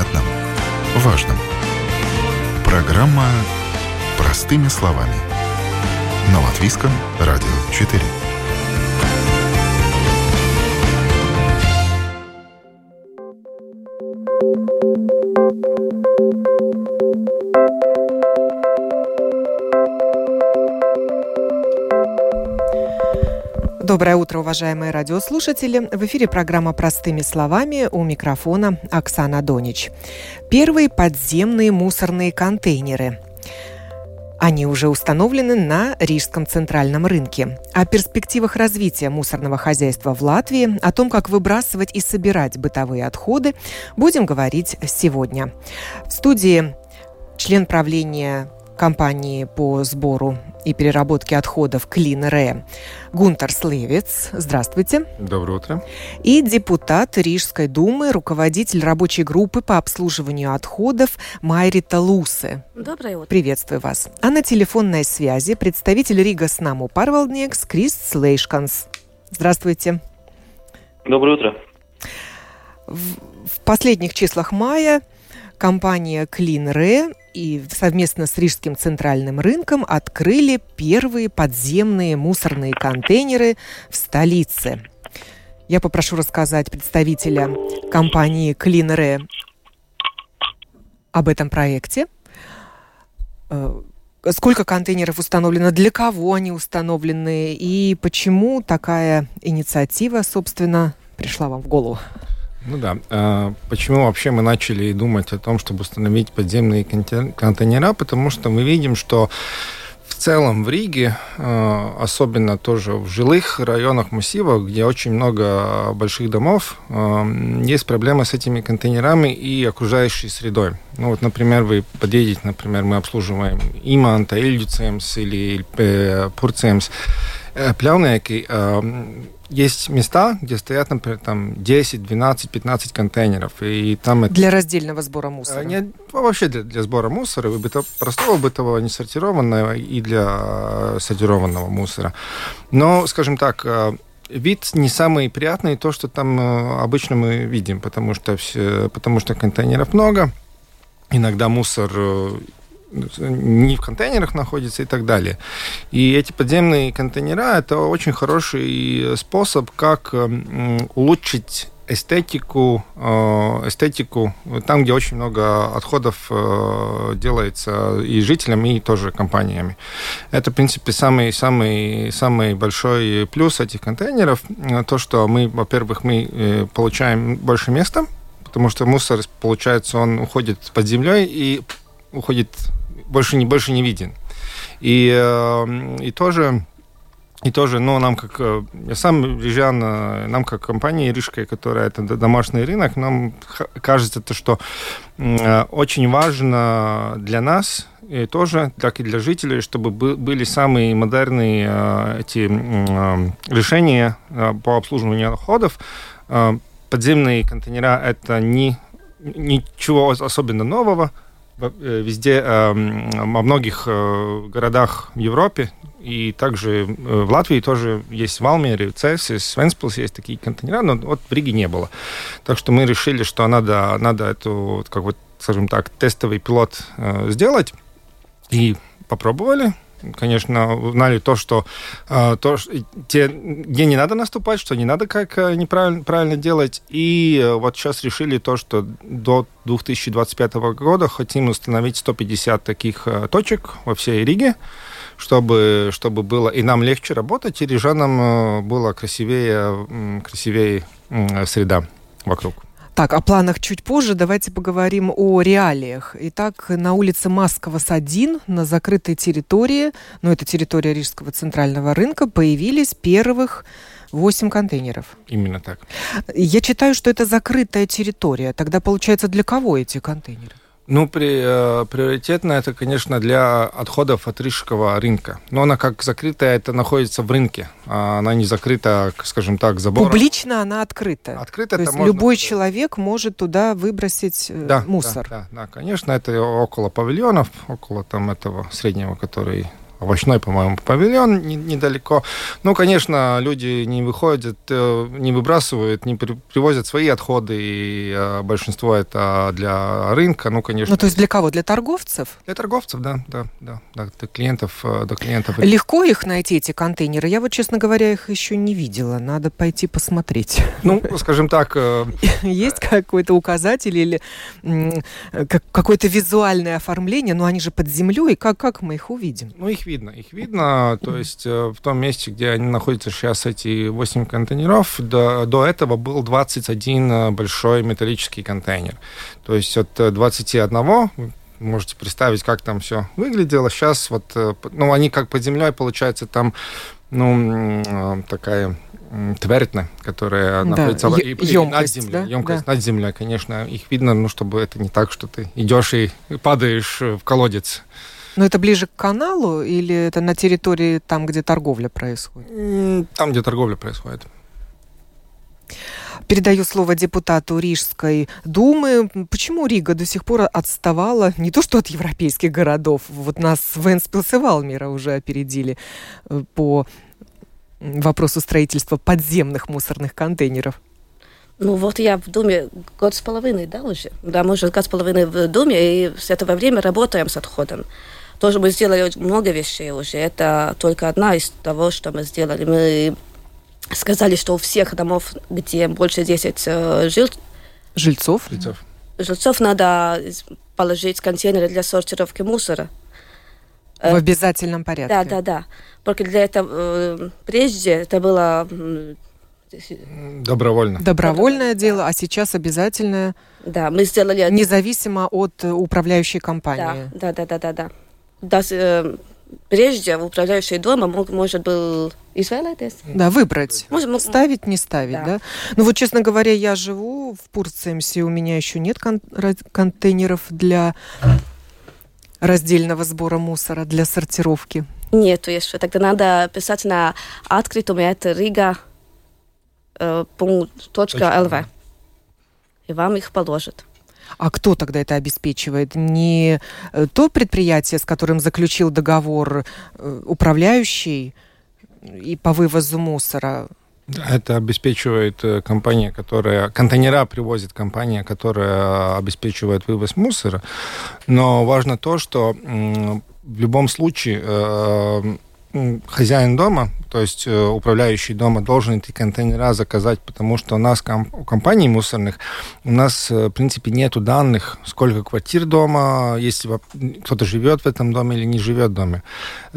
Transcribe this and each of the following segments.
понятном, важном. Программа «Простыми словами». На Латвийском радио 4. Доброе утро, уважаемые радиослушатели. В эфире программа «Простыми словами» у микрофона Оксана Донич. Первые подземные мусорные контейнеры. Они уже установлены на Рижском центральном рынке. О перспективах развития мусорного хозяйства в Латвии, о том, как выбрасывать и собирать бытовые отходы, будем говорить сегодня. В студии член правления компании по сбору и переработке отходов Клин Гунтер Слевец. Здравствуйте. Доброе утро. И депутат Рижской думы, руководитель рабочей группы по обслуживанию отходов Майрита Лусе. Доброе утро. Приветствую вас. А на телефонной связи представитель Рига Снаму Парвалднекс Крис Слейшканс. Здравствуйте. Доброе утро. В, в последних числах мая компания Клин и совместно с Рижским центральным рынком открыли первые подземные мусорные контейнеры в столице. Я попрошу рассказать представителя компании Clean об этом проекте. Э, сколько контейнеров установлено, для кого они установлены и почему такая инициатива, собственно, пришла вам в голову? Ну да. А почему вообще мы начали думать о том, чтобы установить подземные контейнера? Потому что мы видим, что в целом в Риге, а, особенно тоже в жилых районах массивов, где очень много больших домов, а, есть проблемы с этими контейнерами и окружающей средой. Ну вот, например, вы подъедете, например, мы обслуживаем Иманта, Ильдюцемс или Пурцемс, э, пляунеки, есть места, где стоят, например, там 10, 12, 15 контейнеров. И там это... Для раздельного сбора мусора? Нет, вообще для, для сбора мусора, и быто, простого бытового, несортированного и для сортированного мусора. Но, скажем так, э, вид не самый приятный, то, что там э, обычно мы видим, потому что, все, потому что контейнеров много, иногда мусор э, не в контейнерах находится и так далее. И эти подземные контейнера – это очень хороший способ, как улучшить эстетику, э, эстетику там, где очень много отходов э, делается и жителями, и тоже компаниями. Это, в принципе, самый, самый, самый большой плюс этих контейнеров. То, что мы, во-первых, мы э, получаем больше места, потому что мусор, получается, он уходит под землей и уходит больше не, больше не виден. И, э, и тоже и тоже, ну, нам как, э, я сам рижан, э, нам как компания Рижская, которая это домашний рынок, нам кажется, то, что очень важно для нас, и тоже, так и для жителей, чтобы были самые модерные эти решения по обслуживанию отходов. Подземные контейнера – это не, ничего особенно нового, Э, везде, эм, во многих э, городах в Европе и также э, в Латвии тоже есть в Алмере, в Цельсис, Венспилс есть такие контейнера, но вот в Риге не было. Так что мы решили, что надо, надо эту, как вот, скажем так, тестовый пилот сделать. И попробовали конечно, узнали то, что, э, то, те, где не надо наступать, что не надо как э, неправильно правильно делать. И э, вот сейчас решили то, что до 2025 года хотим установить 150 таких точек во всей Риге, чтобы, чтобы было и нам легче работать, и рижанам было красивее, красивее среда вокруг. Так, о планах чуть позже. Давайте поговорим о реалиях. Итак, на улице Маскова 1 на закрытой территории, ну это территория Рижского центрального рынка, появились первых 8 контейнеров. Именно так. Я читаю, что это закрытая территория. Тогда, получается, для кого эти контейнеры? Ну, при, э, приоритетно это, конечно, для отходов от рижского рынка. Но она как закрытая, это находится в рынке. А она не закрыта, скажем так, забором. Публично она открыта. Открыта. То есть можно... любой человек может туда выбросить э, да, мусор. Да, да, да, конечно, это около павильонов, около там этого среднего, который овощной, по-моему, павильон недалеко. Ну, конечно, люди не выходят, э, не выбрасывают, не привозят свои отходы, и э, большинство это для рынка, ну, конечно. Ну, то есть для кого? Для торговцев? Для торговцев, да, да, да, да до клиентов, э, до клиентов. Легко их найти, эти контейнеры? Я вот, честно говоря, их еще не видела. Надо пойти посмотреть. Ну, скажем так... Есть какой-то указатель или какое-то визуальное оформление? Но они же под землей. Как, как мы их увидим? Ну, их видно. Их видно, то есть в том месте, где они находятся сейчас, эти 8 контейнеров, до, до этого был 21 большой металлический контейнер. То есть от 21 можете представить, как там все выглядело. Сейчас вот, э, ну, они как под землей, получается, там, ну, э, такая твердна, которая да, находится е- и, емкость, над землей. Да? Емкость да. над землей, конечно. Их видно, ну, чтобы это не так, что ты идешь и падаешь в колодец. Но это ближе к каналу или это на территории там, где торговля происходит? Там, где торговля происходит. Передаю слово депутату Рижской думы. Почему Рига до сих пор отставала не то что от европейских городов, вот нас Венспилс и Валмира уже опередили э, по вопросу строительства подземных мусорных контейнеров? Ну вот я в Думе год с половиной, да, уже? Да, мы уже год с половиной в Думе, и с этого времени работаем с отходом. Тоже мы сделали много вещей уже. Это только одна из того, что мы сделали. Мы сказали, что у всех домов, где больше 10 э, жил... жильцов, жильцов, жильцов надо положить контейнеры для сортировки мусора. В э, обязательном порядке. Да, да, да. Porque для этого э, прежде это было Добровольно. Добровольное дело, а сейчас обязательное. Да, мы сделали... Независимо от управляющей компании. Да, да, да, да, да. да. Да прежде управляющий дома мог, может был. Да, выбрать. Может, ставить, не ставить, да. да? Ну вот, честно говоря, я живу в Пурцемсе, у меня еще нет кон- контейнеров для раздельного сбора мусора, для сортировки. Нету еще. Тогда надо писать на открытуме это Рига э, .lv. И вам их положат. А кто тогда это обеспечивает? Не э, то предприятие, с которым заключил договор э, управляющий и по вывозу мусора? Это обеспечивает э, компания, которая... Контейнера привозит компания, которая обеспечивает вывоз мусора. Но важно то, что в любом случае хозяин дома, то есть э, управляющий дома, должен эти контейнера заказать, потому что у нас, у компаний мусорных, у нас, э, в принципе, нету данных, сколько квартир дома, если кто-то живет в этом доме или не живет в доме.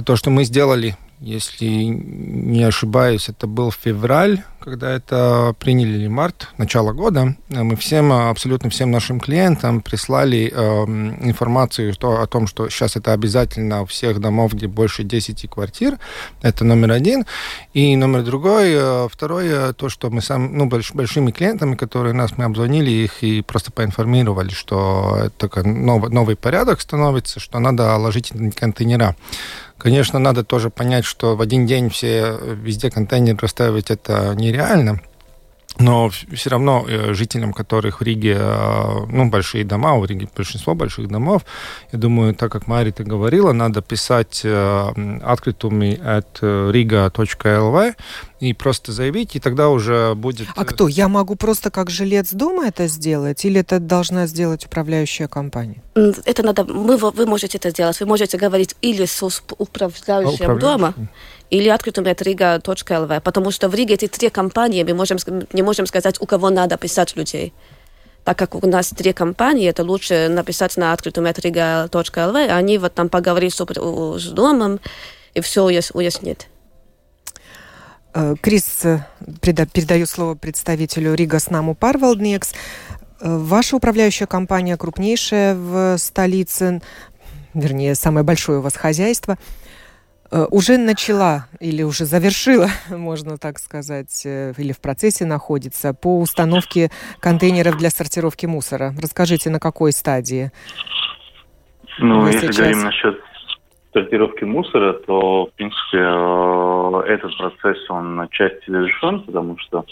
То, что мы сделали если не ошибаюсь, это был февраль, когда это приняли или март, начало года, мы всем, абсолютно всем нашим клиентам прислали э, информацию что, о том, что сейчас это обязательно у всех домов, где больше 10 квартир, это номер один. И номер другой, э, второе, то, что мы сам, ну, больш, большими клиентами, которые нас, мы обзвонили их и просто поинформировали, что это новый, новый порядок становится, что надо ложить контейнера. Конечно, надо тоже понять, что в один день все везде контейнеры расставить это нереально. Но все равно э, жителям, которых в Риге, э, ну, большие дома, у Риги большинство больших домов, я думаю, так как Марита говорила, надо писать э, открытыми от riga.lv и просто заявить, и тогда уже будет... А кто? Я могу просто как жилец дома это сделать, или это должна сделать управляющая компания? Это надо... Мы, вы можете это сделать. Вы можете говорить или с управляющим а, дома, или открытым от riga.lv, потому что в Риге эти три компании, мы можем, не можем сказать, у кого надо писать людей. Так как у нас три компании, это лучше написать на открытом от riga.lv, они вот там поговорят с, с домом и все уяснит. Э, Крис, э, передаю слово представителю Рига Снаму Парвалднекс. Э, ваша управляющая компания крупнейшая в столице, вернее, самое большое у вас хозяйство – уже начала или уже завершила, можно так сказать, или в процессе находится по установке контейнеров для сортировки мусора. Расскажите, на какой стадии? Ну, Вы если сейчас... говорим насчет сортировки мусора, то, в принципе, э, этот процесс, он на части завершен, потому что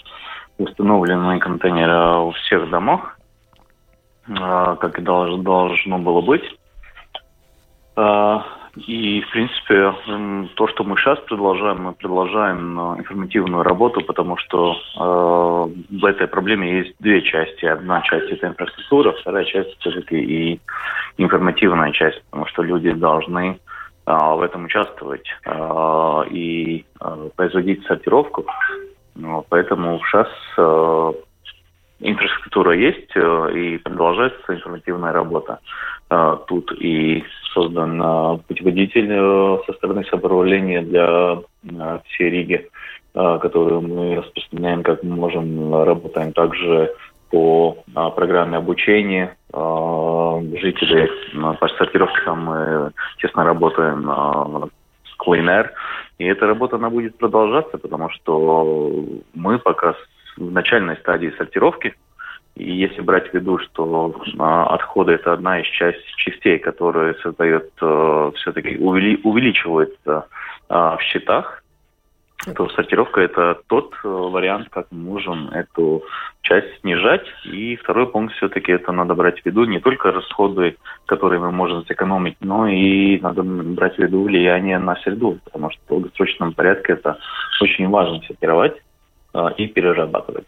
установлены контейнеры у всех домах, как и должно было быть. И, в принципе, то, что мы сейчас продолжаем, мы продолжаем э, информативную работу, потому что э, в этой проблеме есть две части. Одна часть – это инфраструктура, вторая часть – все-таки и информативная часть, потому что люди должны э, в этом участвовать э, и э, производить сортировку. Ну, поэтому сейчас инфраструктура есть и продолжается информативная работа. Тут и создан путеводитель со стороны самоуправления для всей Риги, которую мы распространяем как мы можем. Работаем также по программе обучения жителей. По сортировке мы тесно работаем с Clean. И эта работа она будет продолжаться, потому что мы пока в начальной стадии сортировки. И если брать в виду, что а, отходы это одна из частей, которая создает, все-таки увели, увеличивается в счетах, то сортировка это тот э, вариант, как мы можем эту часть снижать. И второй пункт все-таки это надо брать в виду не только расходы, которые мы можем сэкономить, но и надо брать в виду влияние на среду, потому что в долгосрочном порядке это очень важно сортировать а, и перерабатывать.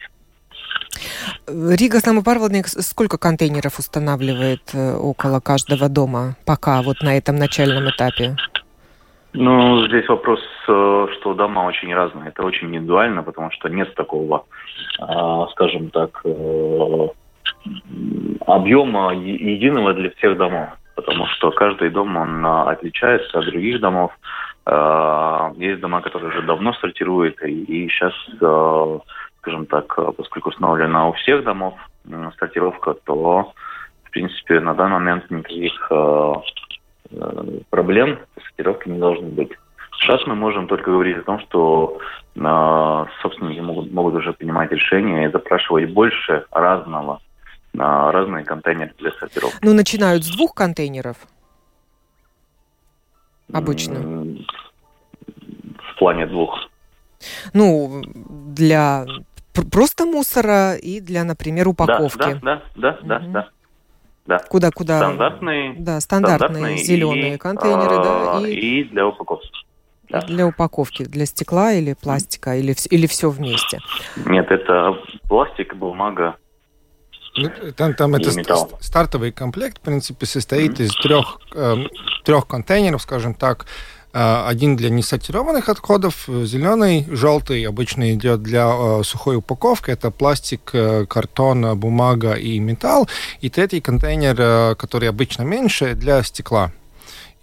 Рига Самопарводник сколько контейнеров устанавливает э, около каждого дома пока вот на этом начальном этапе? Ну, здесь вопрос, э, что дома очень разные. Это очень индивидуально, потому что нет такого, а, скажем так, э, объема единого для всех домов. Потому что каждый дом, он отличается от других домов. Э, есть дома, которые уже давно сортируют, и сейчас, э, скажем так, поскольку установлена у всех домов сортировка, то, в принципе, на данный момент никаких э, проблем с сортировкой не должно быть. Сейчас мы можем только говорить о том, что собственники могут, могут уже принимать решения и запрашивать больше разного, разные контейнеры для сортировки. Ну, начинают с двух контейнеров? обычно? В плане двух. Ну, для просто мусора и для, например, упаковки. Да, да, да, да, угу. да. Да. Куда, куда? Стандартные. Да, стандартные, стандартные зеленые и, контейнеры, да. И, и для упаковки. Да. Для упаковки, для стекла или пластика, или, или все вместе? Нет, это пластик, бумага, ну, там, там это металл. стартовый комплект, в принципе, состоит mm-hmm. из трех, э, трех контейнеров, скажем так. Э, один для несортированных отходов, зеленый, желтый обычно идет для э, сухой упаковки. Это пластик, э, картон, бумага и металл. И третий контейнер, э, который обычно меньше, для стекла.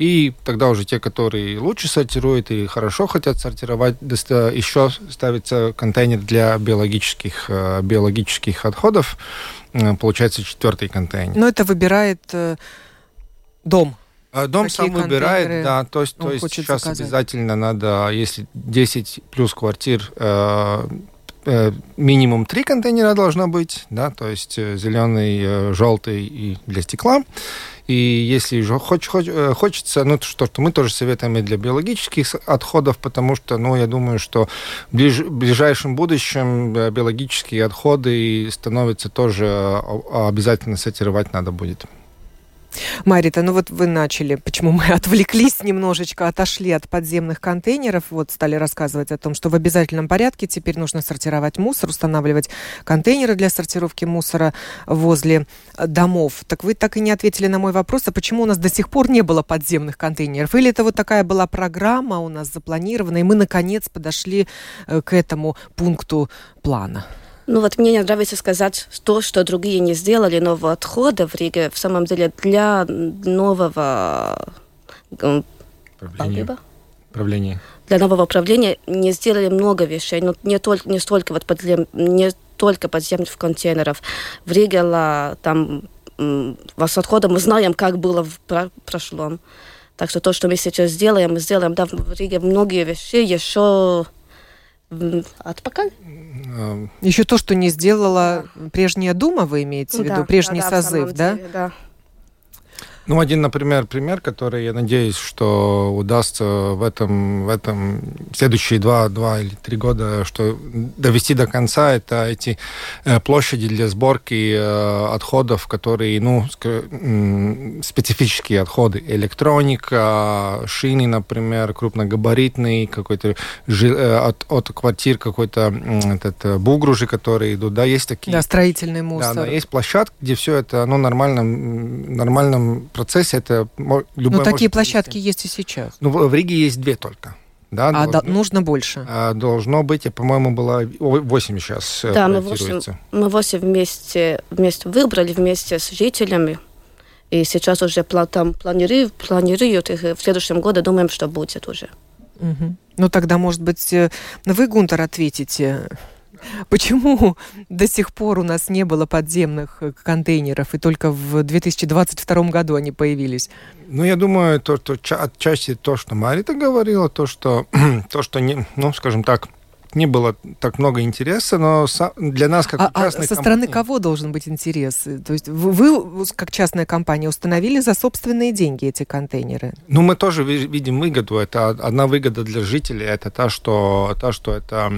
И тогда уже те, которые лучше сортируют и хорошо хотят сортировать, еще ставится контейнер для биологических, э, биологических отходов. Э, получается четвертый контейнер. Но это выбирает э, дом. А дом Какие сам выбирает, да, то есть, то есть сейчас заказать. обязательно надо, если 10 плюс квартир, э, э, минимум три контейнера должно быть, да, то есть э, зеленый, э, желтый и для стекла. И если же хоч, хоч, э, хочется, ну, что, что мы тоже советуем и для биологических отходов, потому что, ну, я думаю, что в ближ, ближайшем будущем биологические отходы становятся тоже э, обязательно сортировать надо будет. Марита, ну вот вы начали, почему мы отвлеклись немножечко, отошли от подземных контейнеров, вот стали рассказывать о том, что в обязательном порядке теперь нужно сортировать мусор, устанавливать контейнеры для сортировки мусора возле э, домов. Так вы так и не ответили на мой вопрос, а почему у нас до сих пор не было подземных контейнеров? Или это вот такая была программа у нас запланирована, и мы наконец подошли э, к этому пункту плана? Ну вот мне не нравится сказать то, что другие не сделали, нового отхода в Риге. В самом деле для нового правления. правления. Для нового правления не сделали много вещей, но не, только, не столько вот подзем, не только подземных контейнеров. В Риге там с отходом мы знаем, как было в прошлом. Так что то, что мы сейчас сделаем, мы сделаем, да, в Риге многие вещи еще от пока. Еще то, что не сделала прежняя Дума, вы имеете в виду, да, прежний да, созыв, да? Деле, да? Ну, один, например, пример, который, я надеюсь, что удастся в этом, в этом следующие два, два или три года, что довести до конца, это эти э, площади для сборки э, отходов, которые, ну, специфические отходы. Электроника, шины, например, крупногабаритный, какой-то э, от, от квартир какой-то этот, бугружи, которые идут, да, есть такие. Да, строительный мусор. Да, да, есть площадка, где все это, оно нормально, нормальном процессе это любой. Ну такие площадки есть и сейчас. Ну в Риге есть две только. Да, а должно, да, нужно больше? А, должно быть, я, по-моему, было 8 сейчас э, Да, мы 8, мы 8 вместе, вместе выбрали, вместе с жителями. И сейчас уже там планируют, планируют их в следующем году, думаем, что будет уже. Угу. Ну тогда, может быть, э, вы, Гунтер, ответите Почему до сих пор у нас не было подземных э, контейнеров, и только в 2022 году они появились? Ну, я думаю, то, то, отчасти то, что Марита говорила, то, что, то, что не, ну, скажем так, не было так много интереса, но для нас, как а, а со стороны кого должен быть интерес? То есть вы, вы, как частная компания, установили за собственные деньги эти контейнеры? Ну, мы тоже видим выгоду. Это одна выгода для жителей. Это та, что, та, что это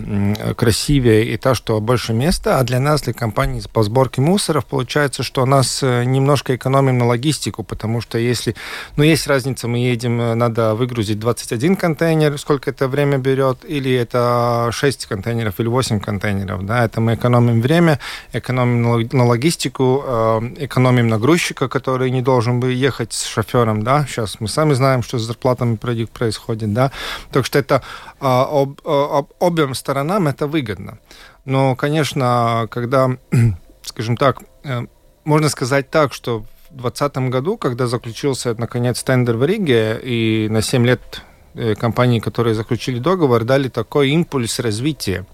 красивее и та, что больше места. А для нас, для компании по сборке мусоров, получается, что у нас э, немножко экономим на логистику, потому что если... Ну, есть разница, мы едем, э, надо выгрузить 21 контейнер, сколько это время берет, или это 6 контейнеров или 8 контейнеров. Да, это мы экономим время, экономим на логистику, э, экономим на грузчика, который не должен бы ехать с шофером. Да? Сейчас мы сами знаем, что с зарплатами происходит. Да? Так что это э, об, об, обеим сторонам это выгодно. Но, конечно, когда, скажем так, э, можно сказать так, что в 2020 году, когда заключился, наконец, тендер в Риге, и на 7 лет Э, компании, которые заключили договор, дали такой импульс развития.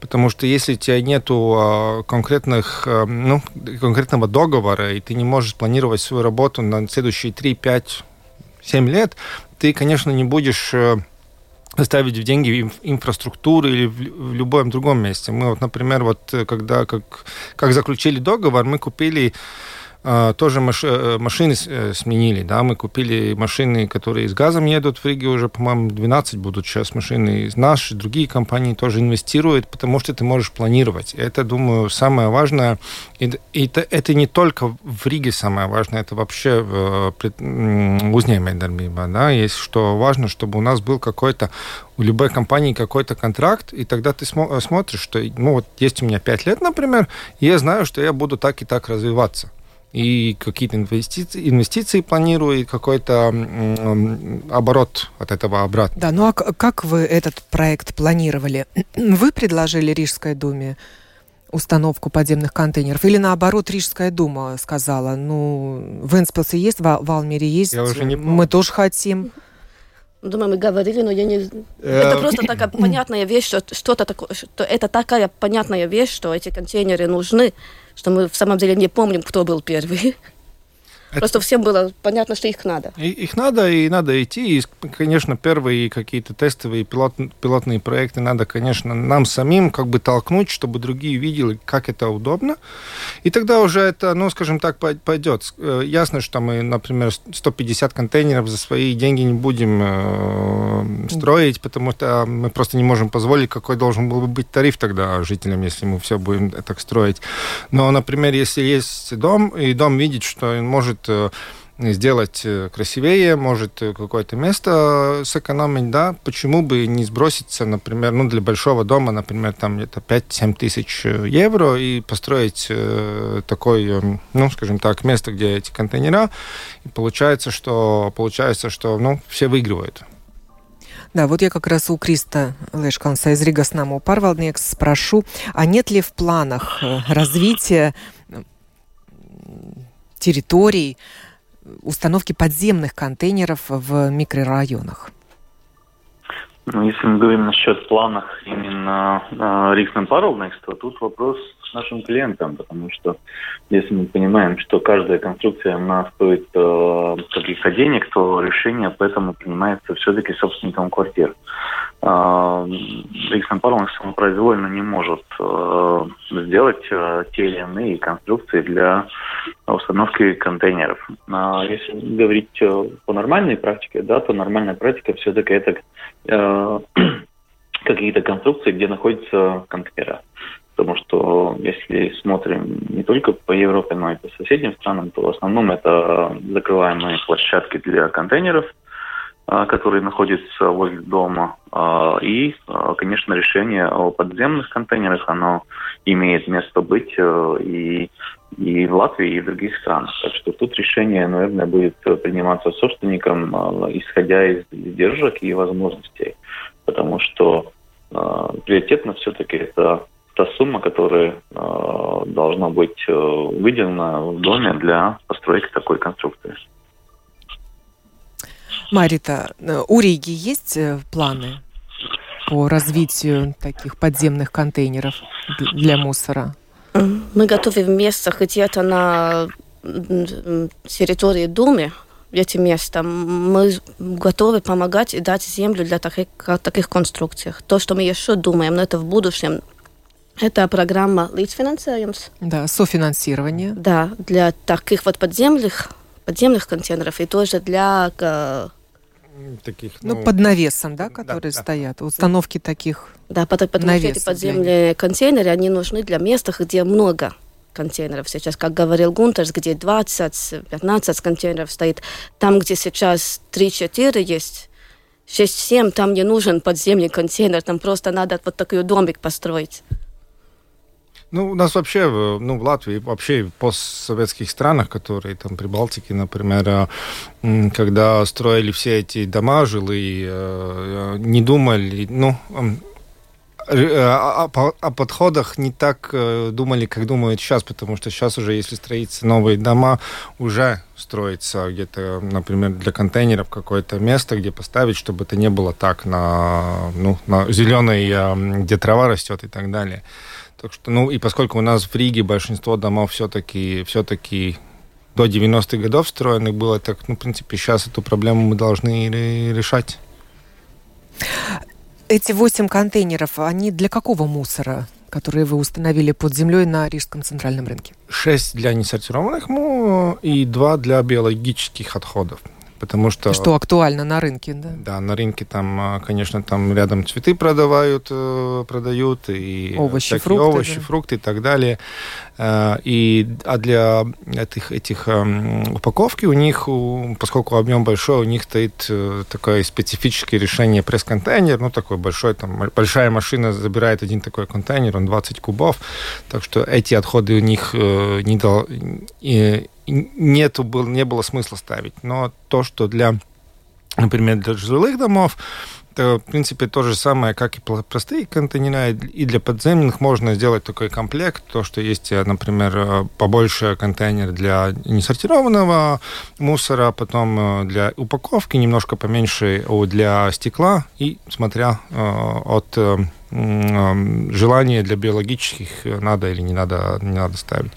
Потому что если у тебя нет а, конкретных, э, ну, конкретного договора, и ты не можешь планировать свою работу на следующие 3, 5, 7 лет, ты, конечно, не будешь э, ставить в деньги инфраструктуру или в, любом другом месте. Мы вот, например, вот когда как, как заключили договор, мы купили тоже э, машины э, сменили, да, мы купили машины, которые с газом едут в Риге уже, по-моему, 12 будут сейчас машины. Наши, другие компании тоже инвестируют, потому что ты можешь планировать. Это, думаю, самое важное. И это, это не только в Риге самое важное, это вообще в Узнемейдербиба, да, есть что важно, чтобы у нас был какой-то у любой компании какой-то контракт, и тогда ты смо- смотришь, что, ну, вот есть у меня 5 лет, например, и я знаю, что я буду так и так развиваться и какие-то инвестиции, инвестиции планирую, и какой-то оборот от этого обратно. Да, ну а как вы этот проект планировали? Вы предложили Рижской думе установку подземных контейнеров? Или наоборот, Рижская дума сказала, ну, в Энспилсе есть, в Валмере есть, Я уже не мы тоже хотим. Думаю, мы говорили, но я не... Э, это просто такая понятная вещь, что что-то такое, что это такая понятная вещь, что эти контейнеры нужны, что мы в самом деле не помним, кто был первый. Это... Просто всем было понятно, что их надо. И, их надо, и надо идти. И, конечно, первые какие-то тестовые пилот, пилотные проекты надо, конечно, нам самим как бы толкнуть, чтобы другие видели, как это удобно. И тогда уже это, ну, скажем так, пойдет. Э, ясно, что мы, например, 150 контейнеров за свои деньги не будем э, строить, потому что мы просто не можем позволить, какой должен был бы быть тариф тогда жителям, если мы все будем так строить. Но, например, если есть дом, и дом видит, что он может Э, сделать э, красивее, может э, какое-то место сэкономить, да, почему бы не сброситься, например, ну, для большого дома, например, там где-то 5-7 тысяч евро и построить э, такое, ну, скажем так, место, где эти контейнера, и получается, что, получается, что, ну, все выигрывают. Да, вот я как раз у Криста Лешканса из Рига с нами Парвалдникс спрошу, а нет ли в планах развития территорий установки подземных контейнеров в микрорайонах? Ну, если мы говорим насчет планов именно э, Риксмен то тут вопрос к нашим клиентам, потому что если мы понимаем, что каждая конструкция она стоит э, каких-то денег, то решение поэтому принимается все-таки собственником квартир. Рейхсмен парламент самопроизвольно не может сделать те или иные конструкции для установки контейнеров. Если говорить по нормальной практике, да, то нормальная практика все-таки это какие-то конструкции, где находятся контейнеры. Потому что если смотрим не только по Европе, но и по соседним странам, то в основном это закрываемые площадки для контейнеров, а, которые находятся возле дома. А, и, конечно, решение о подземных контейнерах, оно имеет место быть э, и, и Латвии, и других странах. Так что тут решение, наверное, будет приниматься собственником, исходя из издержек и возможностей. Потому что приоритетно все-таки это та сумма, которая э, должна быть э, выделена в доме для постройки такой конструкции. Марита, э, у Риги есть э, планы по развитию таких подземных контейнеров для мусора? Мы готовим место, это на территории Думы, эти места, мы готовы помогать и дать землю для таких, таких конструкций. То, что мы еще думаем, но это в будущем, это программа līdzfinansējums. Да, софинансирование. Да, для таких вот подземных, подземных контейнеров и тоже для таких, ну, ну под навесом, да, которые да, стоят, да. установки таких. Да, потому, потому что эти подземные контейнеры, они нужны для мест, где много контейнеров сейчас, как говорил Гунтерс, где 20-15 контейнеров стоит. Там, где сейчас 3-4 есть, 6-7, там не нужен подземный контейнер, там просто надо вот такой домик построить. Ну, у нас вообще, ну, в Латвии, вообще в постсоветских странах, которые там при Балтике, например, э, когда строили все эти дома жилые, э, не думали, ну, э, о, о подходах не так думали, как думают сейчас, потому что сейчас уже, если строятся новые дома, уже строится где-то, например, для контейнеров какое-то место, где поставить, чтобы это не было так на, ну, на зеленой, где трава растет и так далее. Так что, ну, и поскольку у нас в Риге большинство домов все-таки все-таки до 90-х годов встроенных было, так, ну, в принципе, сейчас эту проблему мы должны решать. Эти восемь контейнеров, они для какого мусора, которые вы установили под землей на Рижском центральном рынке? Шесть для несортированных му и два для биологических отходов потому что... Что актуально на рынке, да? Да, на рынке там, а, конечно, там рядом цветы продавают, э, продают, и овощи, фрукты, овощи, да. фрукты и так далее. Э, и, а для этих, этих эм, упаковки у них, поскольку объем большой, у них стоит э, такое специфическое решение пресс-контейнер, ну, такой большой, там, большая машина забирает один такой контейнер, он 20 кубов, так что эти отходы у них не, дол, нету, не было смысла ставить. Но то, что для, например, для жилых домов, это, в принципе, то же самое, как и простые контейнера. И для подземных можно сделать такой комплект, то, что есть, например, э, побольше контейнер для несортированного мусора, потом э, для упаковки, немножко поменьше для стекла, и смотря э, от желание для биологических э, надо или не надо, не надо ставить.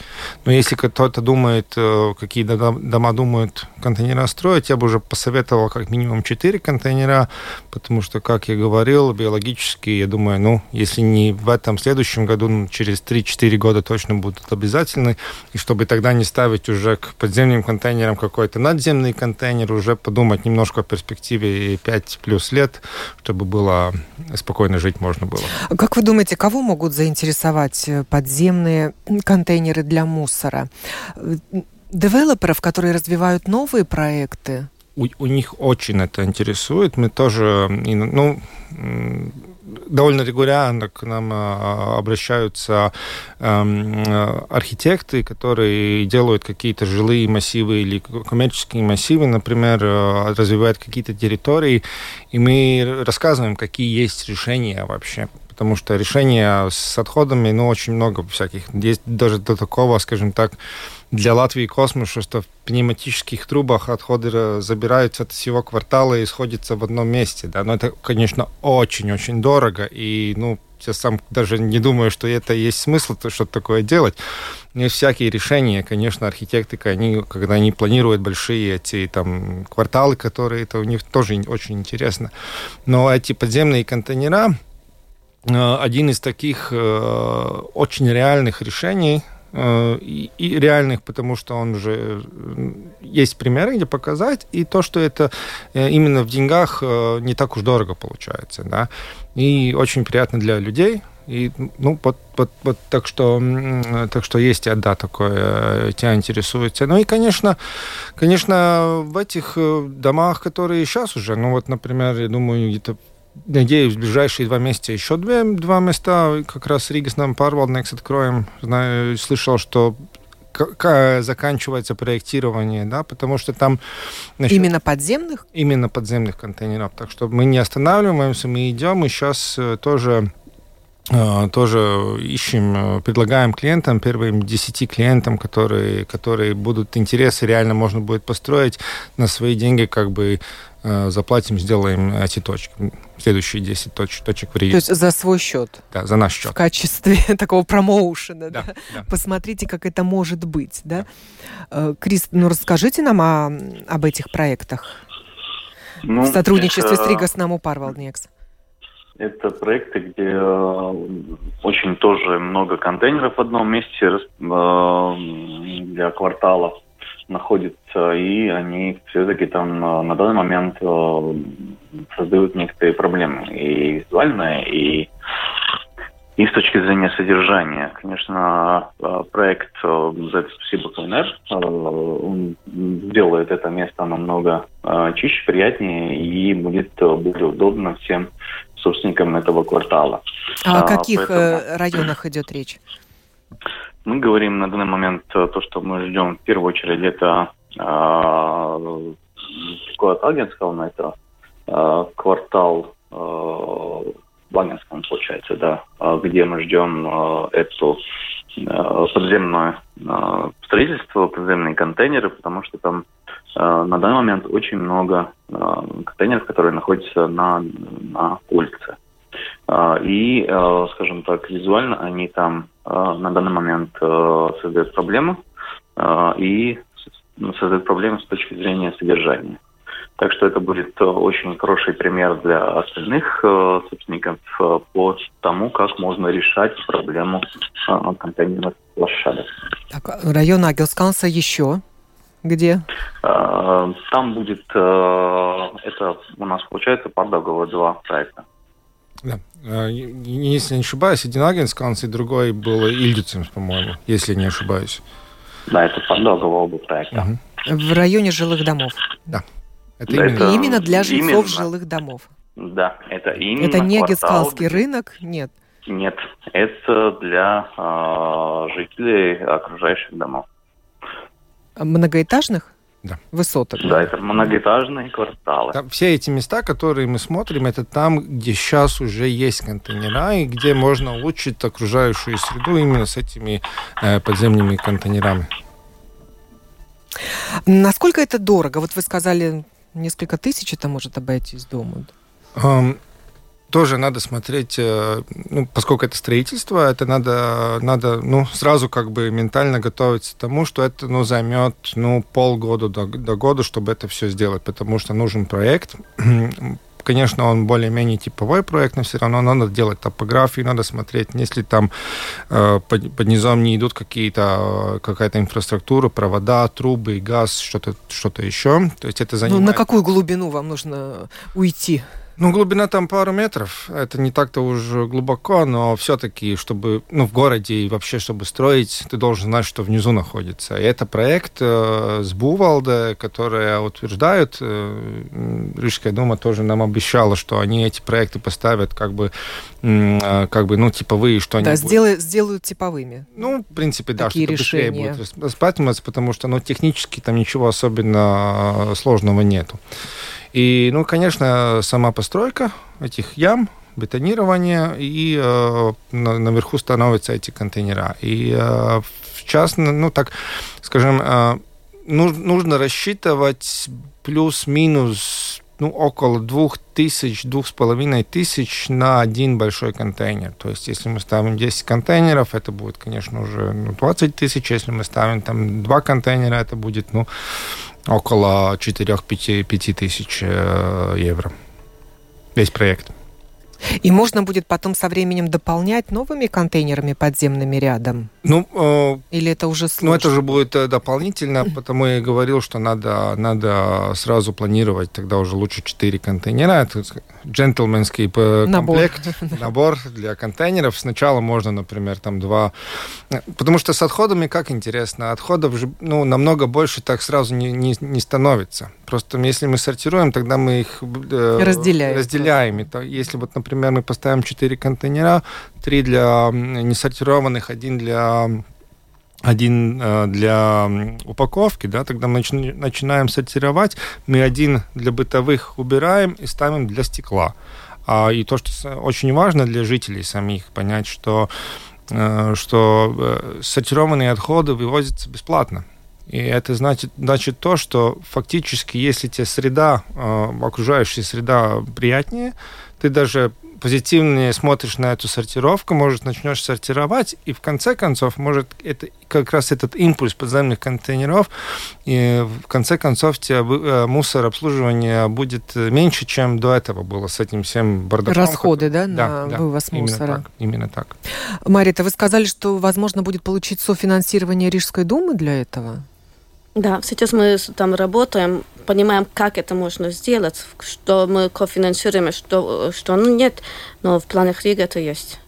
Но если кто-то думает, э, какие дома думают контейнера строить, я бы уже посоветовал как минимум 4 контейнера, потому что, как я говорил, биологические, я думаю, ну, если не в этом следующем году, ну, через 3-4 года точно будут обязательны, и чтобы тогда не ставить уже к подземным контейнерам какой-то надземный контейнер, уже подумать немножко о перспективе 5 плюс лет, чтобы было спокойно жить можно было было. Как вы думаете, кого могут заинтересовать э, подземные контейнеры для мусора? Девелоперов, которые развивают новые проекты? У, у них очень это интересует. Мы тоже, ну, довольно регулярно к нам а, обращаются эм, архитекты, которые делают какие-то жилые массивы или коммерческие массивы, например, э, развивают какие-то территории, и мы рассказываем, какие есть решения вообще потому что решения с отходами, ну, очень много всяких. Есть даже до такого, скажем так, для Латвии космос, что в пневматических трубах отходы забираются от всего квартала и сходятся в одном месте. Да? Но это, конечно, очень-очень дорого. И, ну, я сам даже не думаю, что это есть смысл что-то такое делать. И всякие решения, конечно, архитекты, они, когда они планируют большие эти там кварталы, которые это у них тоже очень интересно. Но эти подземные контейнера, один из таких э, очень реальных решений, Э, и, реальных, потому что он уже есть примеры, где показать, и то, что это э, именно в деньгах э, не так уж дорого получается, да, и очень приятно для людей, и, ну, вот, вот, вот так что, так что есть, да, такое, тебя интересует. Ну и, конечно, конечно, в этих домах, которые сейчас уже, ну вот, например, я думаю, где-то Надеюсь, в ближайшие два месяца еще две, два места. Как раз Рига с нами Парвалднекс откроем. Знаю, слышал, что заканчивается проектирование, да, потому что там... Насчет... Именно подземных? Именно подземных контейнеров. Так что мы не останавливаемся, мы идем, и сейчас э, тоже э, тоже ищем, э, предлагаем клиентам, первым 10 клиентам, которые, которые будут интересы, реально можно будет построить на свои деньги, как бы заплатим, сделаем эти точки следующие 10 точ, точек в Риге. То есть за свой счет? Да, за наш счет. В качестве такого промоушена, да, да? да. Посмотрите, как это может быть, да? да. Э, Крис, ну расскажите нам о, об этих проектах ну, в сотрудничестве это... с Рига с Наму Парвалднекс. Это проекты, где э, очень тоже много контейнеров в одном месте э, для кварталов находятся, и они все-таки там э, на данный момент э, создают некоторые проблемы и визуальные, и и с точки зрения содержания. Конечно, э, проект, за это спасибо КНР, он делает это место намного чище, приятнее и будет более удобно всем собственникам этого квартала. А о каких Поэтому... районах идет речь? Мы говорим на данный момент э, то, что мы ждем в первую очередь, это э, город Агенского, это э, квартал э, в Агенском, получается, да, э, где мы ждем э, эту э, подземное строительство, подземные контейнеры, потому что там на данный момент очень много контейнеров, которые находятся на, на улице. Э, и, скажем так, визуально они там на данный момент э, создает проблему э, и ну, создает проблемы с точки зрения содержания. Так что это будет очень хороший пример для остальных собственников по тому, как можно решать проблему контейнерных площадок. Так, район Агелсканса еще где? Там будет, это у нас получается Пардагова 2 проекта. Да. А, если не ошибаюсь, один Агенсканс и другой был Ильдицем, по-моему, если не ошибаюсь. Да, это Подолгово оба проекта. Угу. В районе жилых домов. Да. Это, да, именно... Это именно для жильцов именно. жилых домов. Да, это именно Это не Гескалский рынок? Нет. Нет, это для э, жителей окружающих домов. Многоэтажных? Да. высоток. Да, это многоэтажные кварталы. Там, все эти места, которые мы смотрим, это там, где сейчас уже есть контейнера, и где можно улучшить окружающую среду именно с этими э, подземными контейнерами. Насколько это дорого? Вот вы сказали, несколько тысяч это может обойтись дома. Um, тоже надо смотреть, э, ну, поскольку это строительство, это надо, надо, ну, сразу как бы ментально готовиться к тому, что это, ну, займет, ну, полгода до, до года, чтобы это все сделать, потому что нужен проект. Конечно, он более-менее типовой проект, но все равно надо делать топографию, надо смотреть, если там э, под, под низом не идут какие-то, э, какая-то инфраструктура, провода, трубы, газ, что-то что еще. То есть это занимает... Ну, на какую глубину вам нужно уйти? Ну, глубина там пару метров. Это не так-то уже глубоко, но все-таки, чтобы, ну, в городе и вообще, чтобы строить, ты должен знать, что внизу находится. И это проект э, с Бувалда, которые утверждают, э, Рижская дума тоже нам обещала, что они эти проекты поставят как бы, э, как бы, ну, типовые, что да, они... сделают, сделают типовыми. Ну, в принципе, да, Такие что быстрее будет распатываться, потому что, ну, технически там ничего особенно сложного нету. И, ну, конечно, сама постройка этих ям бетонирование, и э, наверху становятся эти контейнера. И э, в частности, ну так, скажем, э, нужно рассчитывать плюс-минус ну, около двух тысяч, двух с половиной тысяч на один большой контейнер. То есть, если мы ставим 10 контейнеров, это будет, конечно, уже ну, 20 тысяч. Если мы ставим там два контейнера, это будет, ну, около 4-5 тысяч э, евро. Весь проект. И можно будет потом со временем дополнять новыми контейнерами подземными рядом? Ну, э, Или это уже сложно? Ну, это же будет э, дополнительно, потому я и говорил, что надо, надо сразу планировать тогда уже лучше 4 контейнера. Это джентльменский комплект, набор. набор для контейнеров. Сначала можно, например, там два... Потому что с отходами, как интересно, отходов же ну, намного больше так сразу не, не, не становится. Просто если мы сортируем, тогда мы их э, разделяем. разделяем. И то, если вот, например, мы поставим 4 контейнера, 3 для несортированных, один для один э, для упаковки, да, тогда мы начинаем сортировать, мы один для бытовых убираем и ставим для стекла. А, и то, что очень важно для жителей самих, понять, что, э, что э, сортированные отходы вывозятся бесплатно. И это значит, значит то, что фактически, если тебе среда, окружающая среда приятнее, ты даже позитивнее смотришь на эту сортировку, может, начнешь сортировать, и в конце концов, может, это как раз этот импульс подземных контейнеров, и в конце концов тебе э, мусор обслуживания будет меньше, чем до этого было с этим всем бардаком. Расходы, да, на да, вывоз именно мусора? Так, именно так. Марита, вы сказали, что, возможно, будет получить софинансирование Рижской думы для этого? Да, сейчас мы там работаем, понимаем, как это можно сделать, что мы кофинансируем, что, что ну, нет, но в планах Рига это есть.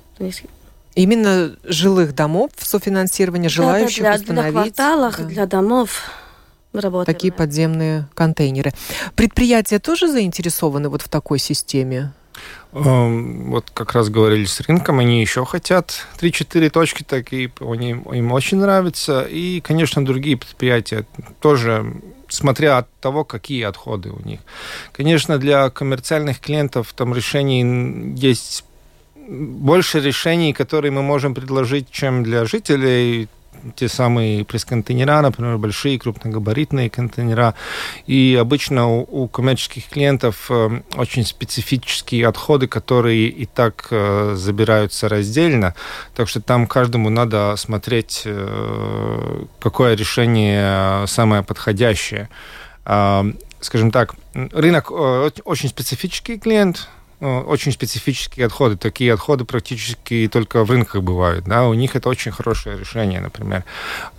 Именно жилых домов софинансирование желающих да, да, для, установить? Для кварталов, да. для домов мы работаем. Такие подземные контейнеры. Предприятия тоже заинтересованы вот в такой системе? Эм, вот как раз говорили с рынком, они еще хотят 3-4 точки такие, они, им очень нравится. И, конечно, другие предприятия тоже, смотря от того, какие отходы у них. Конечно, для коммерциальных клиентов там решений есть больше решений, которые мы можем предложить, чем для жителей те самые пресс-контейнера, например, большие крупногабаритные контейнера. И обычно у, у коммерческих клиентов э, очень специфические отходы, которые и так э, забираются раздельно. Так что там каждому надо смотреть, э, какое решение самое подходящее. Э, скажем так, рынок э, очень специфический клиент, очень специфические отходы. Такие отходы практически только в рынках бывают. Да? У них это очень хорошее решение, например.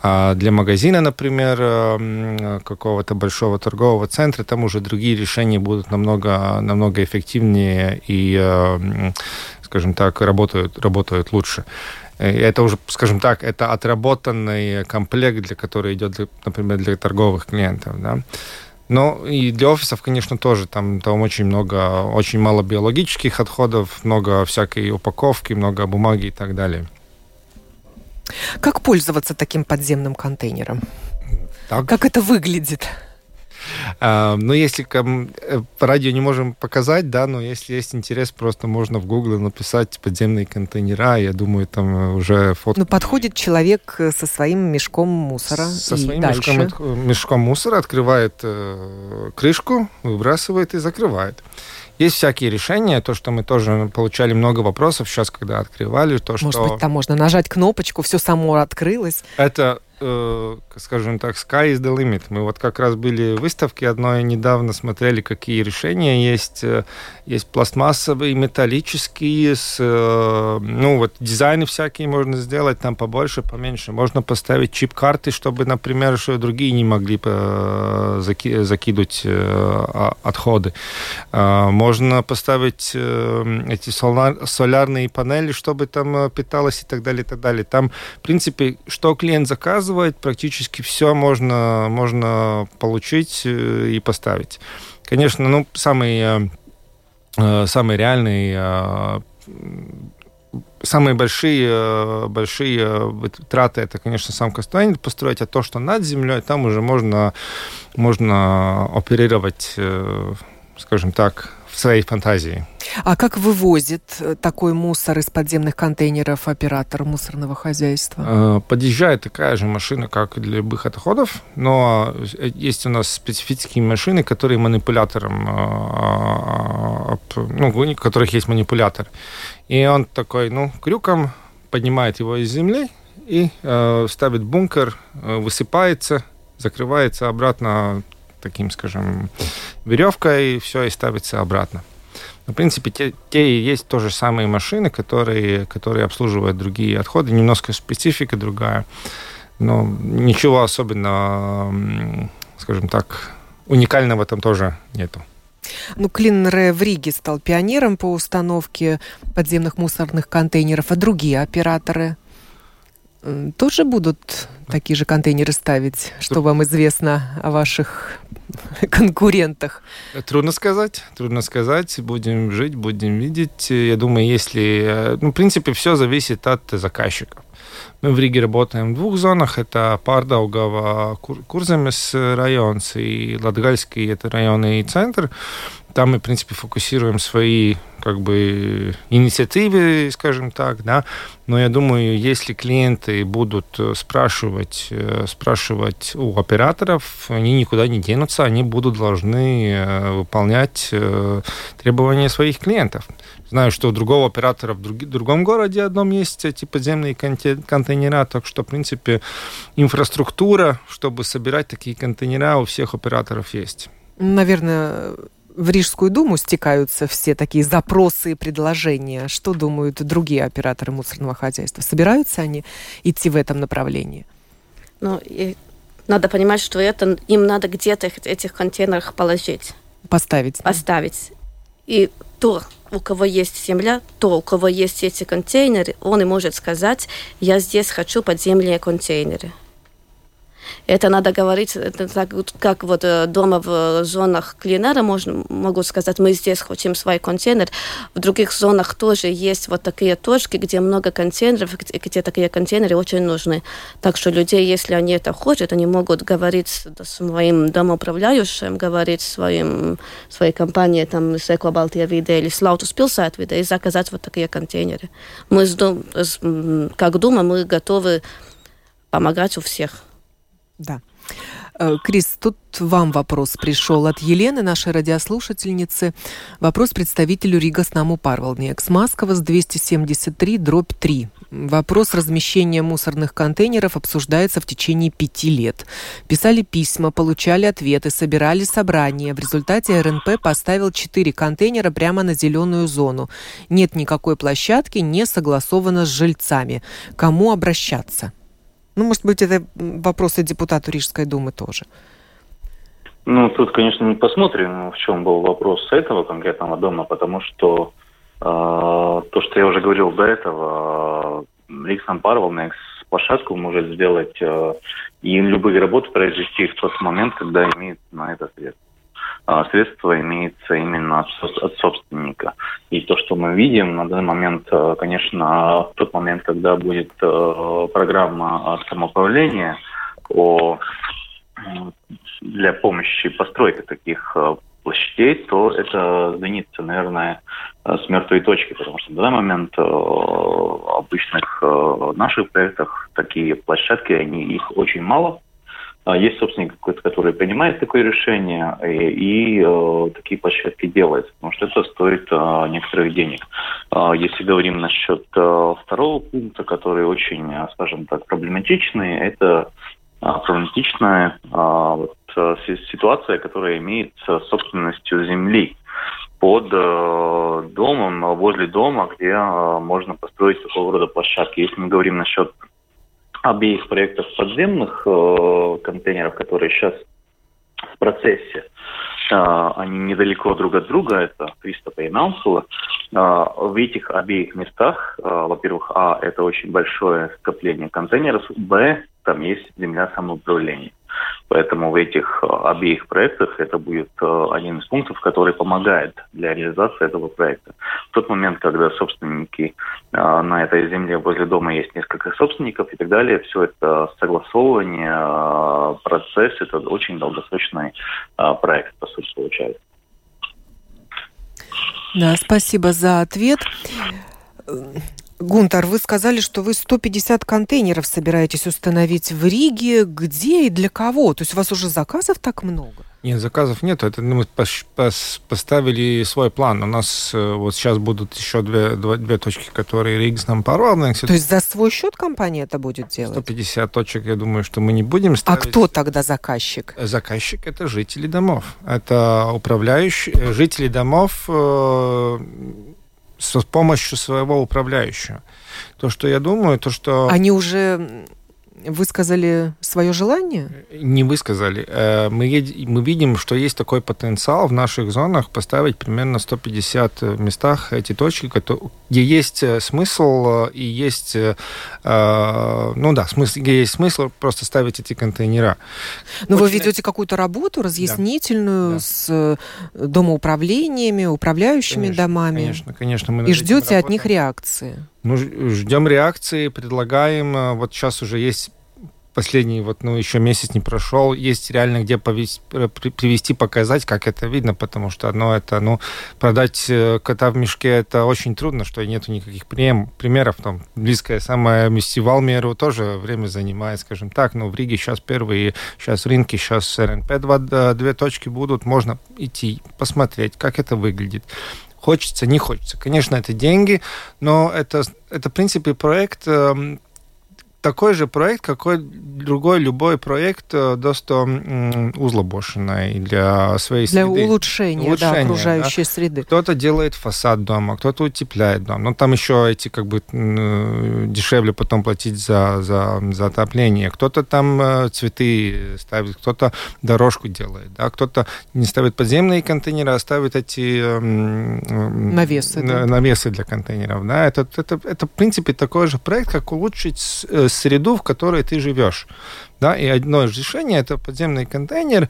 А для магазина, например, э, какого-то большого торгового центра, там уже другие решения будут намного, намного эффективнее и, э, скажем так, работают, работают лучше. Это уже, скажем так, это отработанный комплект, для который идет, например, для торговых клиентов. Да? Ну, и для офисов, конечно, тоже. Там, там очень много, очень мало биологических отходов, много всякой упаковки, много бумаги и так далее. Как пользоваться таким подземным контейнером? Так. Как это выглядит? А, ну, если э, по радио не можем показать, да, но если есть интерес, просто можно в Гугле написать подземные контейнера, я думаю, там уже фото. Ну, подходит человек э, со своим мешком мусора Со своим мешком, мешком мусора, открывает э, крышку, выбрасывает и закрывает. Есть всякие решения, то, что мы тоже получали много вопросов сейчас, когда открывали, то, Может что... Может быть, там можно нажать кнопочку, все само открылось? Это э, скажем так, sky is the limit. Мы вот как раз были в выставке одной недавно, смотрели, какие решения есть. Э, есть пластмассовые, металлические, с, э, ну вот дизайны всякие можно сделать, там побольше, поменьше. Можно поставить чип-карты, чтобы, например, что другие не могли заки закидывать отходы. Можно поставить эти солярные панели, чтобы там питалось и так далее, и так далее. Там, в принципе, что клиент заказывает, заказывать, практически все можно, можно получить э, и поставить. Конечно, ну, самый, э, э, самый реальный самые большие, большие траты это, конечно, сам Кастуанин построить, а то, что над землей, там уже можно, можно оперировать, скажем так, в своей фантазии. А как вывозит э, такой мусор из подземных контейнеров оператор мусорного хозяйства? Э, подъезжает такая же машина, как для любых отходов, но э, есть у нас специфические машины, которые манипулятором, ну, у которых есть манипулятор. И он такой, ну, крюком поднимает его из земли и ставит бункер, высыпается, закрывается обратно таким, скажем, веревкой, и все, и ставится обратно. В принципе, те, те и есть тоже самые машины, которые, которые обслуживают другие отходы. Немножко специфика другая, но ничего особенного, скажем так, уникального там тоже нету. Ну, Клинре в Риге стал пионером по установке подземных мусорных контейнеров, а другие операторы тоже будут такие же контейнеры ставить? Что вам известно о ваших конкурентах? Трудно сказать, трудно сказать. Будем жить, будем видеть. Я думаю, если... Э, ну, в принципе, все зависит от заказчика. Мы в Риге работаем в двух зонах. Это Пардаугава, Курземес район и Латгальский, это районы и центр. Там мы, в принципе, фокусируем свои как бы инициативы, скажем так, да. Но я думаю, если клиенты будут э, спрашивать, э, спрашивать у операторов, они никуда не денутся, они будут должны э, выполнять требования своих клиентов. Знаю, что у другого оператора в друг, другом городе одном есть эти подземные контейнера, так что, в принципе, инфраструктура, чтобы собирать такие контейнера, у всех операторов есть. Наверное, в Рижскую думу стекаются все такие запросы и предложения. Что думают другие операторы мусорного хозяйства? Собираются они идти в этом направлении? Ну, и надо понимать, что это им надо где-то этих контейнерах положить. Поставить. Поставить. И то, у кого есть земля, то, у кого есть эти контейнеры, он и может сказать, я здесь хочу подземные контейнеры. Это надо говорить, это так, как вот э, дома в зонах клинера можно, могу сказать, мы здесь хотим свой контейнер. В других зонах тоже есть вот такие точки, где много контейнеров, где такие контейнеры очень нужны. Так что людей, если они это хотят, они могут говорить своим домоуправляющим, говорить своим, своей компании, там, с Eco Baltia Vide или с Lautus Пилсайт и заказать вот такие контейнеры. Мы, как Дума, мы готовы помогать у всех. Да. Э, Крис, тут вам вопрос пришел от Елены, нашей радиослушательницы. Вопрос представителю Rīgas Namu Pārvaldnieks. Maskavas 273, дробь 3. Вопрос размещения мусорных контейнеров обсуждается в течение пяти лет. Писали письма, получали ответы, собирали собрания. В результате РНП поставил четыре контейнера прямо на зеленую зону. Нет никакой площадки, не согласовано с жильцами. Кому обращаться? Ну, может быть, это вопросы депутату Рижской думы тоже. Ну, тут, конечно, не посмотрим, в чем был вопрос этого конкретного дома, потому что э, то, что я уже говорил до этого, Риксан Парвалнекс площадку может сделать э, и любые работы произвести в тот момент, когда имеет на это средства. А, средства имеется именно от, собственника. И то, что мы видим на данный момент, э, конечно, в тот момент, когда будет э, программа самоуправления о, для помощи постройки таких э, площадей, то это сдвинется, наверное, с мертвой точки, потому что на данный момент в обычных наших проектах такие площадки, они их очень мало, есть собственник который принимает такое решение и, и э, такие площадки делает, потому что это стоит э, некоторых денег. Э, если говорим насчет э, второго пункта, который очень, э, скажем так, проблематичный, это э, проблематичная э, вот, э, ситуация, которая имеет собственностью земли под э, домом, возле дома, где э, можно построить такого рода площадки. Если мы говорим насчет обеих проектов подземных э, контейнеров, которые сейчас в процессе. Э, они недалеко друг от друга, это Кристопа и Наунсула. Э, в этих обеих местах, э, во-первых, а, это очень большое скопление контейнеров, б, там есть земля самоуправления. Поэтому в этих э, обеих проектах это будет э, один из пунктов, который помогает для реализации этого проекта. В тот момент, когда собственники э, на этой земле возле дома есть несколько собственников и так далее, все это согласовывание, процесс, это очень долгосрочный проект, по сути, получается. Да, спасибо за ответ. Гунтар, вы сказали, что вы 150 контейнеров собираетесь установить в Риге. Где и для кого? То есть у вас уже заказов так много? Нет, заказов нет. Это мы поставили свой план. У нас э, вот сейчас будут еще две, две точки, которые Ригс нам порвал. То есть за свой счет компания это будет делать? 150 точек, я думаю, что мы не будем а ставить. А кто тогда заказчик? Заказчик – это жители домов. Это управляющие, э, жители домов э, с помощью своего управляющего. То, что я думаю, то, что... Они уже высказали свое желание? Не высказали. Э, мы, мы видим, что есть такой потенциал в наших зонах поставить примерно 150 местах эти точки, где есть э, смысл и есть, э, ну да, смысл, где есть смысл просто ставить эти контейнера. Но Очень... вы ведете какую-то работу разъяснительную да. с домоуправлениями, управляющими конечно, домами? Конечно, конечно. Мы и ждете от них реакции? Ну, ждем реакции, предлагаем. Э, вот сейчас уже есть последний, вот, ну, еще месяц не прошел, есть реально где повести, привести, показать, как это видно, потому что одно это, ну, продать э, кота в мешке, это очень трудно, что нету никаких прем, примеров, там, близкое самое Валмеру тоже время занимает, скажем так, но в Риге сейчас первые, сейчас рынки, сейчас РНП два, две точки будут, можно идти, посмотреть, как это выглядит. Хочется, не хочется. Конечно, это деньги, но это, это в принципе, проект эм, такой же проект, какой другой любой проект э, досто узлобошенный для своей для среды. Для улучшения, улучшения да, окружающей да. среды. Кто-то делает фасад дома, кто-то утепляет дом. Но там еще эти как бы дешевле потом платить за, за, за отопление. Кто-то там э, цветы ставит, кто-то дорожку делает, да, кто-то не ставит подземные контейнеры, а ставит эти навесы, да? навесы для контейнеров. Да. Это, это, это, в принципе, такой же проект, как улучшить среду, в которой ты живешь. Да? И одно из решений – это подземный контейнер.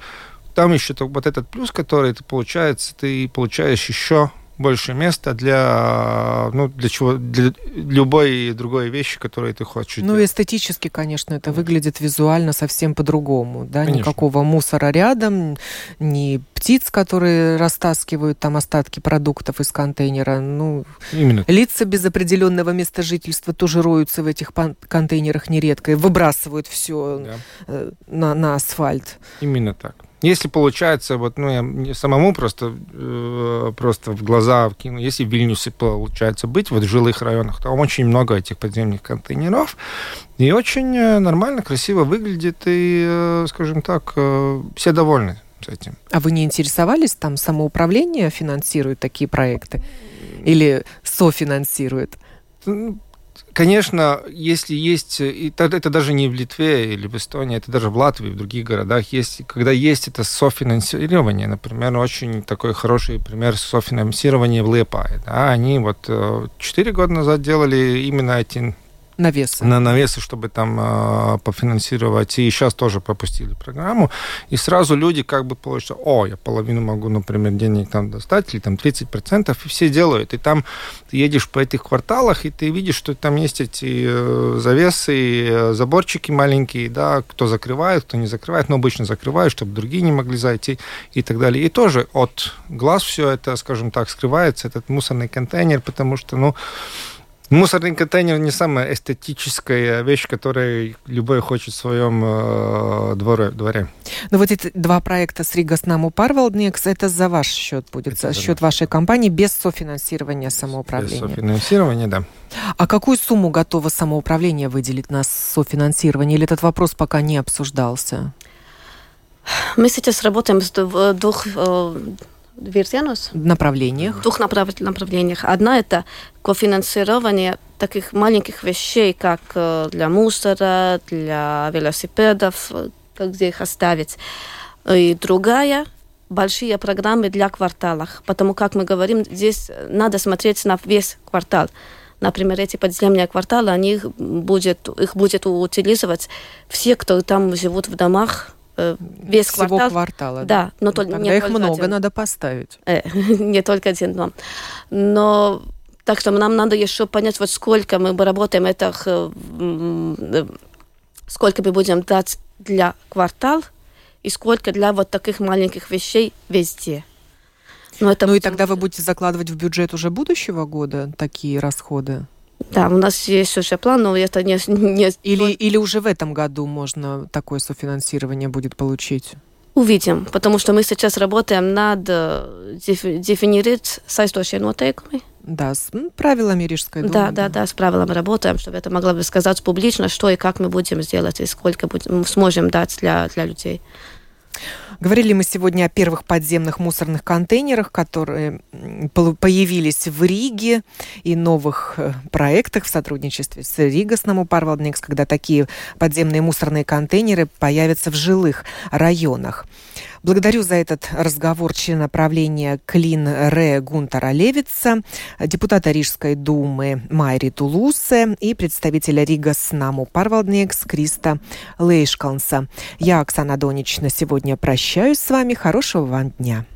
Там еще вот этот плюс, который ты получается, ты получаешь еще больше места для, ну, для чего, для любой другой вещи, которую ты хочешь. Ну, делать. эстетически, конечно, это выглядит визуально совсем по-другому, да, конечно. никакого мусора рядом, ни птиц, которые растаскивают там остатки продуктов из контейнера, ну, Именно. лица без определенного места жительства тоже роются в этих контейнерах нередко и выбрасывают все да. Э, на, на асфальт. Именно так. Если получается, вот, ну, я самому просто, э, просто в глаза вкину, если в Вильнюсе получается быть, вот в жилых районах, там очень много этих подземных контейнеров, и очень э, нормально, красиво выглядит, и, э, скажем так, э, все довольны с этим. А вы не интересовались, там самоуправление финансирует такие проекты? Или софинансирует? Конечно, если есть, это, это даже не в Литве или в Эстонии, это даже в Латвии, в других городах есть, когда есть это софинансирование, например, очень такой хороший пример софинансирования в Лепае. Да, они вот э, четыре года назад делали именно эти навесы. На навесы, чтобы там э, пофинансировать. И сейчас тоже пропустили программу. И сразу люди как бы получат, о, я половину могу, например, денег там достать, или там 30%, и все делают. И там ты едешь по этих кварталах, и ты видишь, что там есть эти э, завесы, э, заборчики маленькие, да, кто закрывает, кто не закрывает, но обычно закрывают, чтобы другие не могли зайти и так далее. И тоже от глаз все это, скажем так, скрывается, этот мусорный контейнер, потому что, ну, Мусорный контейнер не самая эстетическая вещь, которую любой хочет в своем э, дворе, дворе. Ну вот эти два проекта с Рига с Наму Парвалдникс, это за ваш счет будет, это за счет за вашей компании, без софинансирования самоуправления? Без софинансирования, да. А какую сумму готово самоуправление выделить на софинансирование? Или этот вопрос пока не обсуждался? Мы сейчас работаем в двух э, вирзенус? Направлениях. В двух направ направлениях. Одна – это кофинансирование таких маленьких вещей, как э, для мусора, для велосипедов, э, где их оставить. И другая – большие программы для кварталов. Потому как мы говорим, здесь надо смотреть на весь квартал. Например, эти подземные кварталы, они их будет, их будет утилизировать все, кто там живут в домах, Э, весь Всего квартал. квартала. Да, но только Тогда не их много один. надо поставить. Э, не только один дом. Но так что нам надо еще понять, вот сколько мы работаем, это э, сколько мы будем дать для квартал и сколько для вот таких маленьких вещей везде. Но это... Ну и тогда вы будете закладывать в бюджет уже будущего года такие расходы? Да, у нас есть уже план, но это не... не... Или, или уже в этом году можно такое софинансирование будет получить? Увидим, потому что мы сейчас работаем над э, дефинировать сaistošie noteikumi. Да, с правилами Рижской думы. Да, да, да, с правилами работаем, чтобы это могла бы сказать публично, что и как мы будем сделать, и сколько будем, сможем дать для, для людей. Говорили мы сегодня о первых подземных мусорных контейнерах, которые появились в Риге, и новых э, проектах в сотрудничестве с Ригасном Парвалдникс, когда такие подземные мусорные контейнеры появятся в жилых районах. Благодарю за этот разговор члена правления Клин Ре Гунтара Левица, депутата Рижской думы Майри Тулусе и представителя Ригас Наму Парвалдникс Криста Лейшкалнса. Я, Оксана Донич, на сегодня прощаюсь с вами. Хорошего вам дня.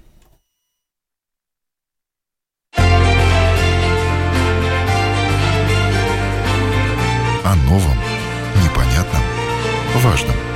О новом, непонятном, важном.